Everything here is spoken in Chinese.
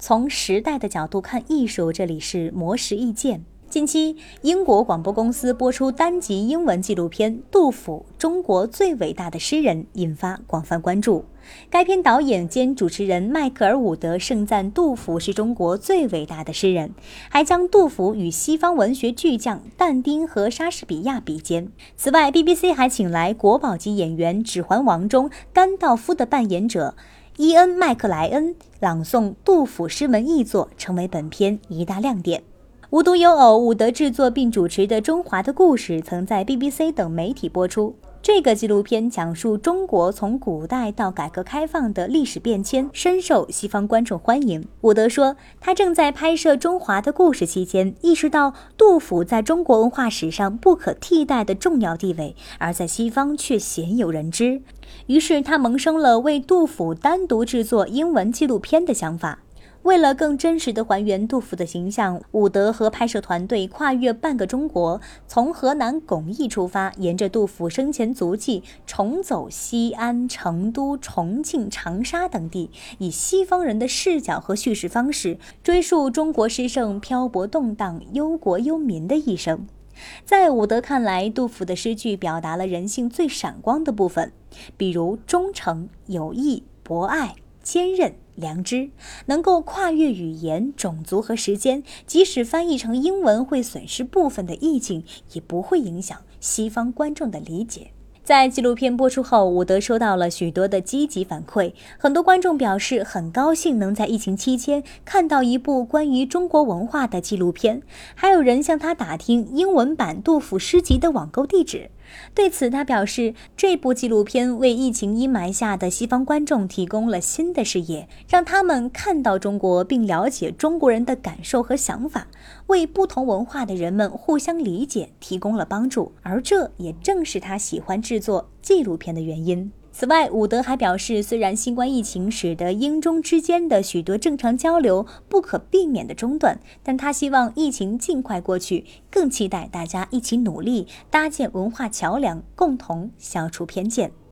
从时代的角度看艺术，这里是魔石意见。近期，英国广播公司播出单集英文纪录片《杜甫：中国最伟大的诗人》，引发广泛关注。该片导演兼主持人迈克尔·伍德盛赞杜甫是中国最伟大的诗人，还将杜甫与西方文学巨匠但丁和莎士比亚比肩。此外，BBC 还请来国宝级演员《指环王》中甘道夫的扮演者伊恩·麦克莱恩朗诵杜甫诗文译作，成为本片一大亮点。无独有偶，伍德制作并主持的《中华的故事》曾在 BBC 等媒体播出。这个纪录片讲述中国从古代到改革开放的历史变迁，深受西方观众欢迎。伍德说，他正在拍摄《中华的故事》期间，意识到杜甫在中国文化史上不可替代的重要地位，而在西方却鲜有人知。于是，他萌生了为杜甫单独制作英文纪录片的想法。为了更真实地还原杜甫的形象，伍德和拍摄团队跨越半个中国，从河南巩义出发，沿着杜甫生前足迹重走西安、成都、重庆、长沙等地，以西方人的视角和叙事方式，追溯中国诗圣漂泊动荡、忧国忧民的一生。在伍德看来，杜甫的诗句表达了人性最闪光的部分，比如忠诚、友谊、博爱。坚韧、良知，能够跨越语言、种族和时间，即使翻译成英文会损失部分的意境，也不会影响西方观众的理解。在纪录片播出后，伍德收到了许多的积极反馈，很多观众表示很高兴能在疫情期间看到一部关于中国文化的纪录片，还有人向他打听英文版杜甫诗集的网购地址。对此，他表示，这部纪录片为疫情阴霾下的西方观众提供了新的视野，让他们看到中国并了解中国人的感受和想法，为不同文化的人们互相理解提供了帮助。而这也正是他喜欢制作纪录片的原因。此外，伍德还表示，虽然新冠疫情使得英中之间的许多正常交流不可避免的中断，但他希望疫情尽快过去，更期待大家一起努力搭建文化桥梁，共同消除偏见。